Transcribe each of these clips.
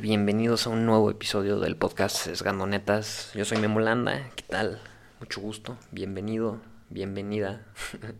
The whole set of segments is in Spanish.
Bienvenidos a un nuevo episodio del podcast Sesgando Netas. Yo soy Memolanda, ¿qué tal? Mucho gusto, bienvenido, bienvenida.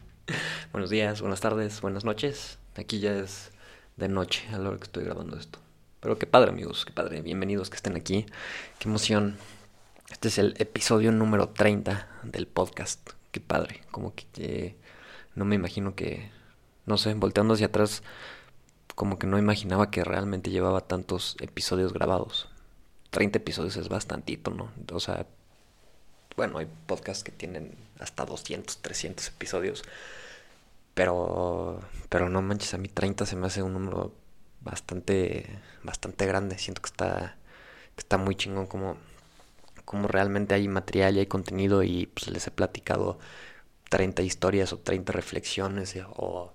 Buenos días, buenas tardes, buenas noches. Aquí ya es de noche a la hora que estoy grabando esto. Pero qué padre amigos, qué padre, bienvenidos que estén aquí. Qué emoción. Este es el episodio número 30 del podcast. Qué padre, como que no me imagino que, no sé, volteando hacia atrás como que no imaginaba que realmente llevaba tantos episodios grabados. 30 episodios es bastantito, ¿no? O sea, bueno, hay podcasts que tienen hasta 200, 300 episodios. Pero, pero no manches, a mí 30 se me hace un número bastante, bastante grande. Siento que está, que está muy chingón como, como realmente hay material y hay contenido y pues les he platicado 30 historias o 30 reflexiones o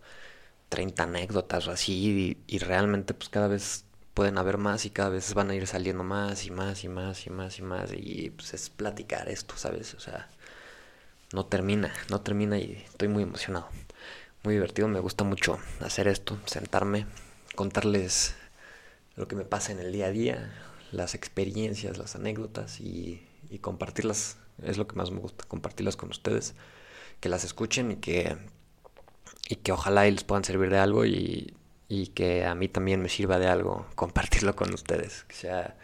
30 anécdotas así y, realmente pues cada vez pueden haber más y cada vez van a ir saliendo más y más y más y más y más y pues es platicar esto, ¿sabes? O sea, no termina, no termina y estoy muy emocionado, muy divertido, me gusta mucho hacer esto, sentarme, contarles lo que me pasa en el día a día, las experiencias, las anécdotas y, y compartirlas, es lo que más me gusta, compartirlas con ustedes, que las escuchen y que y que ojalá y les puedan servir de algo y, y que a mí también me sirva de algo compartirlo con ustedes, que sea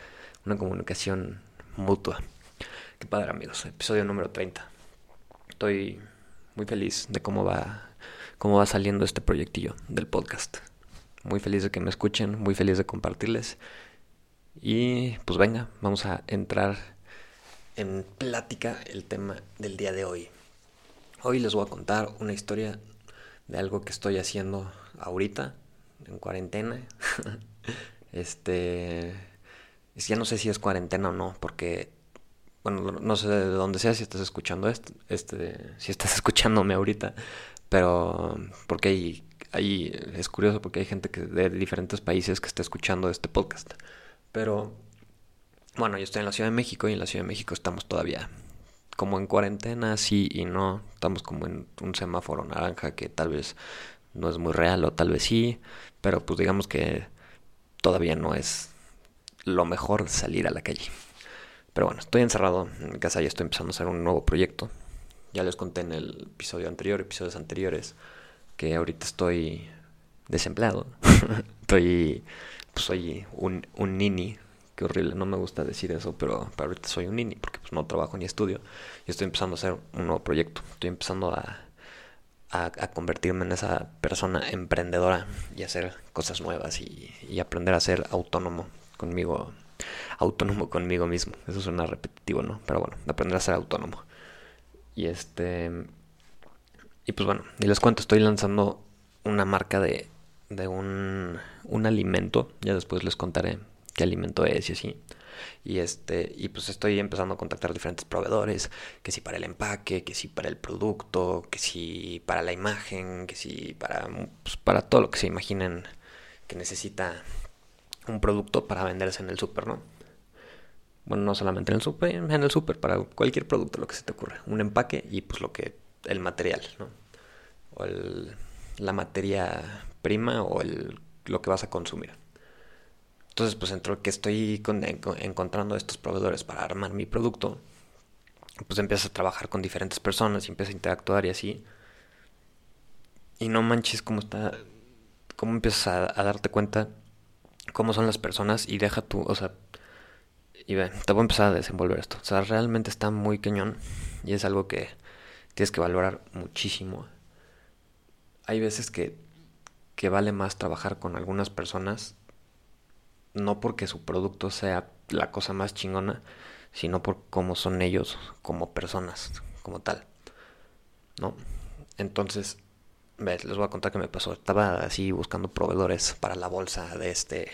una comunicación mutua. Qué padre amigos, episodio número 30. Estoy muy feliz de cómo va, cómo va saliendo este proyectillo del podcast. Muy feliz de que me escuchen, muy feliz de compartirles. Y pues venga, vamos a entrar en plática el tema del día de hoy. Hoy les voy a contar una historia de algo que estoy haciendo ahorita, en cuarentena. este. Ya no sé si es cuarentena o no, porque. Bueno, no sé de dónde sea si estás escuchando esto, este, si estás escuchándome ahorita, pero porque hay, hay, es curioso porque hay gente que de diferentes países que está escuchando este podcast. Pero bueno, yo estoy en la Ciudad de México y en la Ciudad de México estamos todavía como en cuarentena, sí y no. Estamos como en un semáforo naranja que tal vez no es muy real o tal vez sí, pero pues digamos que todavía no es lo mejor salir a la calle. Pero bueno, estoy encerrado en casa y estoy empezando a hacer un nuevo proyecto. Ya les conté en el episodio anterior, episodios anteriores, que ahorita estoy desempleado. estoy, pues soy un, un nini Qué horrible, no me gusta decir eso, pero, pero ahorita soy un nini porque pues, no trabajo ni estudio. Y estoy empezando a hacer un nuevo proyecto. Estoy empezando a, a, convertirme en esa persona emprendedora y hacer cosas nuevas y, y, aprender a ser autónomo conmigo, autónomo conmigo mismo. Eso suena repetitivo, ¿no? Pero bueno, aprender a ser autónomo. Y este. Y pues bueno, y les cuento, estoy lanzando una marca de, de un, un alimento. Ya después les contaré qué alimento es y así. Y este, y pues estoy empezando a contactar diferentes proveedores, que si para el empaque, que si para el producto, que si para la imagen, que si para, pues, para todo lo que se imaginen que necesita un producto para venderse en el súper, ¿no? Bueno, no solamente en el súper, en el súper, para cualquier producto, lo que se te ocurra. Un empaque y pues lo que, el material, ¿no? O el, la materia prima o el, lo que vas a consumir. Entonces, pues entre que estoy encontrando estos proveedores para armar mi producto, pues empiezas a trabajar con diferentes personas y empiezas a interactuar y así. Y no manches cómo está, cómo empiezas a, darte cuenta cómo son las personas y deja tu, o sea, y ve, te voy a empezar a desenvolver esto. O sea, realmente está muy cañón y es algo que tienes que valorar muchísimo. Hay veces que, que vale más trabajar con algunas personas no porque su producto sea la cosa más chingona, sino por cómo son ellos como personas, como tal. ¿No? Entonces, les voy a contar qué me pasó. Estaba así buscando proveedores para la bolsa de este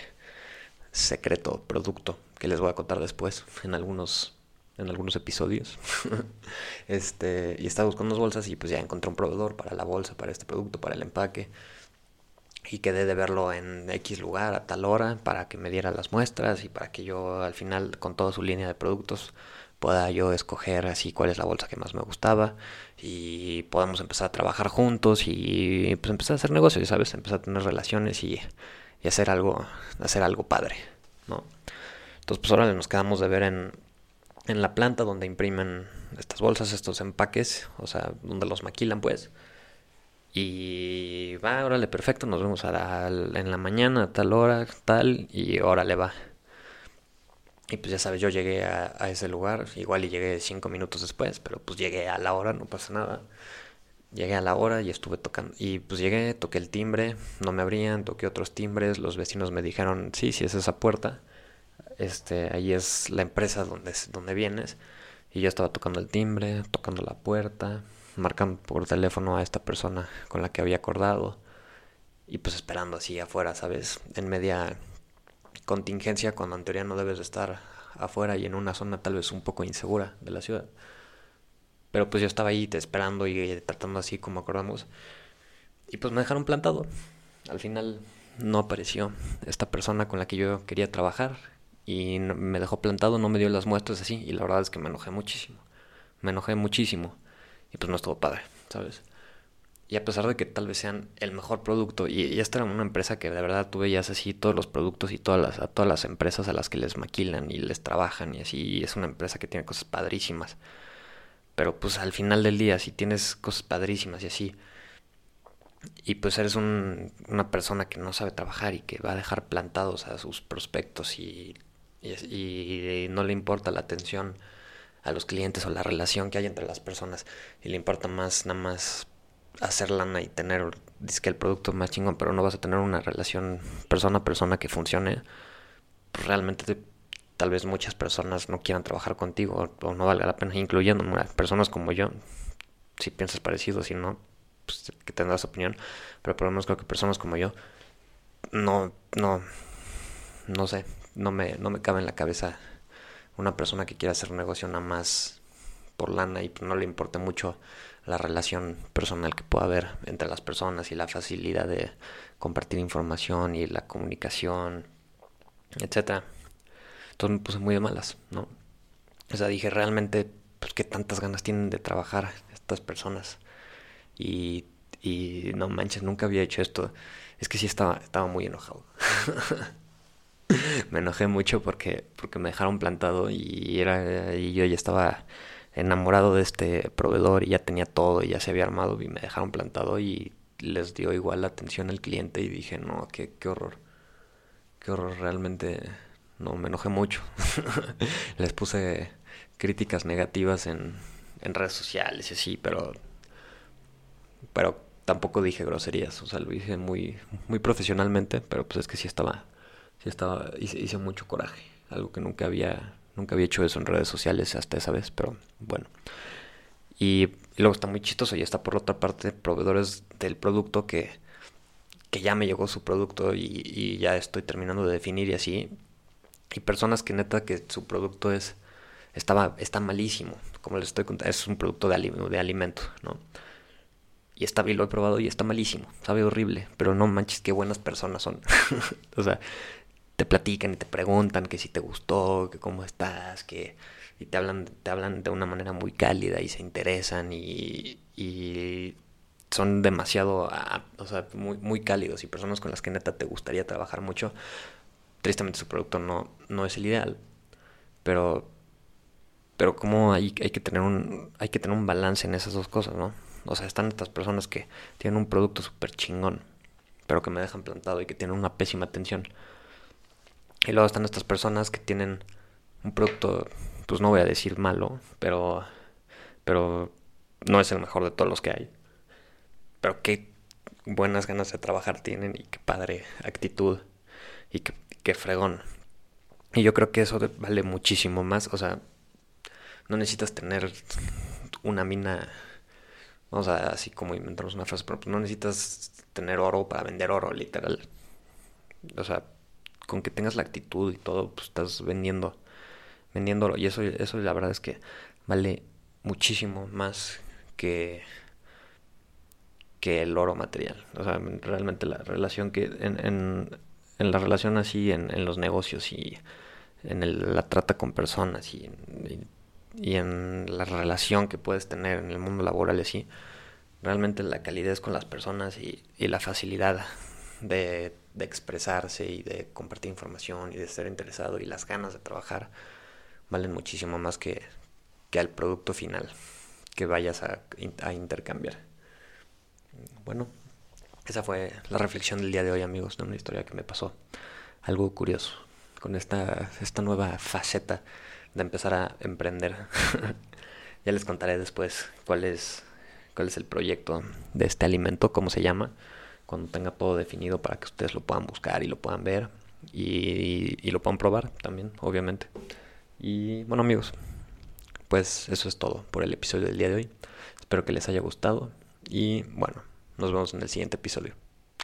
secreto producto que les voy a contar después en algunos en algunos episodios. este, y estaba buscando unas bolsas y pues ya encontré un proveedor para la bolsa, para este producto, para el empaque y quedé de verlo en X lugar a tal hora para que me diera las muestras y para que yo al final con toda su línea de productos pueda yo escoger así cuál es la bolsa que más me gustaba y podamos empezar a trabajar juntos y pues empezar a hacer negocios, ¿sabes? Empezar a tener relaciones y, y hacer algo hacer algo padre. ¿no? Entonces, pues ahora nos quedamos de ver en, en la planta donde imprimen estas bolsas, estos empaques, o sea, donde los maquilan, pues. Y va, órale, perfecto, nos vemos a en la mañana, a tal hora, tal, y órale, va. Y pues ya sabes, yo llegué a, ese lugar, igual y llegué cinco minutos después, pero pues llegué a la hora, no pasa nada. Llegué a la hora y estuve tocando. Y pues llegué, toqué el timbre, no me abrían, toqué otros timbres, los vecinos me dijeron, sí, sí es esa puerta. Este, ahí es la empresa donde, donde vienes. Y yo estaba tocando el timbre, tocando la puerta, marcando por teléfono a esta persona con la que había acordado. Y pues esperando así afuera, ¿sabes? En media contingencia cuando en teoría no debes de estar afuera y en una zona tal vez un poco insegura de la ciudad. Pero pues yo estaba ahí esperando y tratando así como acordamos. Y pues me dejaron plantado. Al final no apareció esta persona con la que yo quería trabajar y me dejó plantado, no me dio las muestras así y la verdad es que me enojé muchísimo. Me enojé muchísimo y pues no estuvo padre, ¿sabes? Y a pesar de que tal vez sean el mejor producto, y, esta era una empresa que de verdad tú veías así todos los productos y todas las, a todas las empresas a las que les maquilan y les trabajan y así, y es una empresa que tiene cosas padrísimas. Pero pues al final del día, si tienes cosas padrísimas y así, y pues eres un, una persona que no sabe trabajar y que va a dejar plantados a sus prospectos y, y no le importa la atención a los clientes o la relación que hay entre las personas y le importa más nada más hacer lana y tener que el producto más chingón, pero no vas a tener una relación persona a persona que funcione, pues realmente tal vez muchas personas no quieran trabajar contigo o, no valga la pena, incluyendo personas como yo. Si piensas parecido, si no, pues que tendrás opinión, pero por lo menos creo que personas como yo no, no, no sé, no me, no me cabe en la cabeza una persona que quiera hacer negocio nada más por lana y no le importe mucho la relación personal que pueda haber entre las personas y la facilidad de compartir información y la comunicación, etcétera. Entonces me puse muy de malas, ¿no? O sea, dije realmente, pues qué tantas ganas tienen de trabajar estas personas. Y, y no manches, nunca había hecho esto. Es que sí estaba, estaba muy enojado. me enojé mucho porque, porque me dejaron plantado y era y yo ya estaba enamorado de este proveedor y ya tenía todo y ya se había armado y me dejaron plantado y les dio igual la atención al cliente y dije, no, qué, qué horror. Qué horror, realmente no me enojé mucho. les puse críticas negativas en, en redes sociales y así, pero pero tampoco dije groserías, o sea, lo hice muy muy profesionalmente, pero pues es que sí estaba sí estaba hice, hice mucho coraje, algo que nunca había Nunca había hecho eso en redes sociales hasta esa vez, pero bueno. Y, luego está muy chistoso y está por otra parte proveedores del producto que, que ya me llegó su producto y, ya estoy terminando de definir y así. Y personas que neta que su producto es estaba está malísimo, como les estoy contando, es un producto de, de alimento, ¿no? Y está bien, lo he probado y está malísimo, sabe horrible, pero no manches, qué buenas personas son. o sea, te platican y te preguntan que si te gustó, que cómo estás, que y te hablan te hablan de una manera muy cálida y se interesan y, y son demasiado o sea, muy, muy cálidos y personas con las que neta te gustaría trabajar mucho. Tristemente su producto no, no es el ideal, pero pero como hay, hay que tener un hay que tener un balance en esas dos cosas, ¿no? O sea, están estas personas que tienen un producto súper chingón, pero que me dejan plantado y que tienen una pésima atención y luego están estas personas que tienen un producto, pues no voy a decir malo, pero, pero no es el mejor de todos los que hay. Pero qué buenas ganas de trabajar tienen y qué padre actitud y qué, fregón. Y yo creo que eso vale muchísimo más. O sea, no necesitas tener una mina, o sea, así como inventamos una frase, pero no necesitas tener oro para vender oro, literal. O sea, con que tengas la actitud y todo, pues estás vendiendo, vendiéndolo. Y eso, eso la verdad es que vale muchísimo más que, que el oro material. O sea, realmente la relación que en, en, la relación así, en, en, los negocios y en el, la trata con personas y, y, en la relación que puedes tener en el mundo laboral así, realmente la calidez con las personas y, y la facilidad de, de expresarse y de compartir información y de ser interesado y las ganas de trabajar valen muchísimo más que, que al producto final que vayas a, a intercambiar. Bueno, esa fue la reflexión del día de hoy, amigos, de una historia que me pasó. Algo curioso con esta, esta nueva faceta de empezar a emprender. ya les contaré después cuál es, cuál es el proyecto de este alimento, cómo se llama, cuando tenga todo definido para que ustedes lo puedan buscar y lo puedan ver y, lo puedan probar también, obviamente. Y bueno amigos, pues eso es todo por el episodio del día de hoy. Espero que les haya gustado y bueno, nos vemos en el siguiente episodio.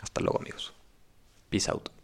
Hasta luego amigos. Peace out.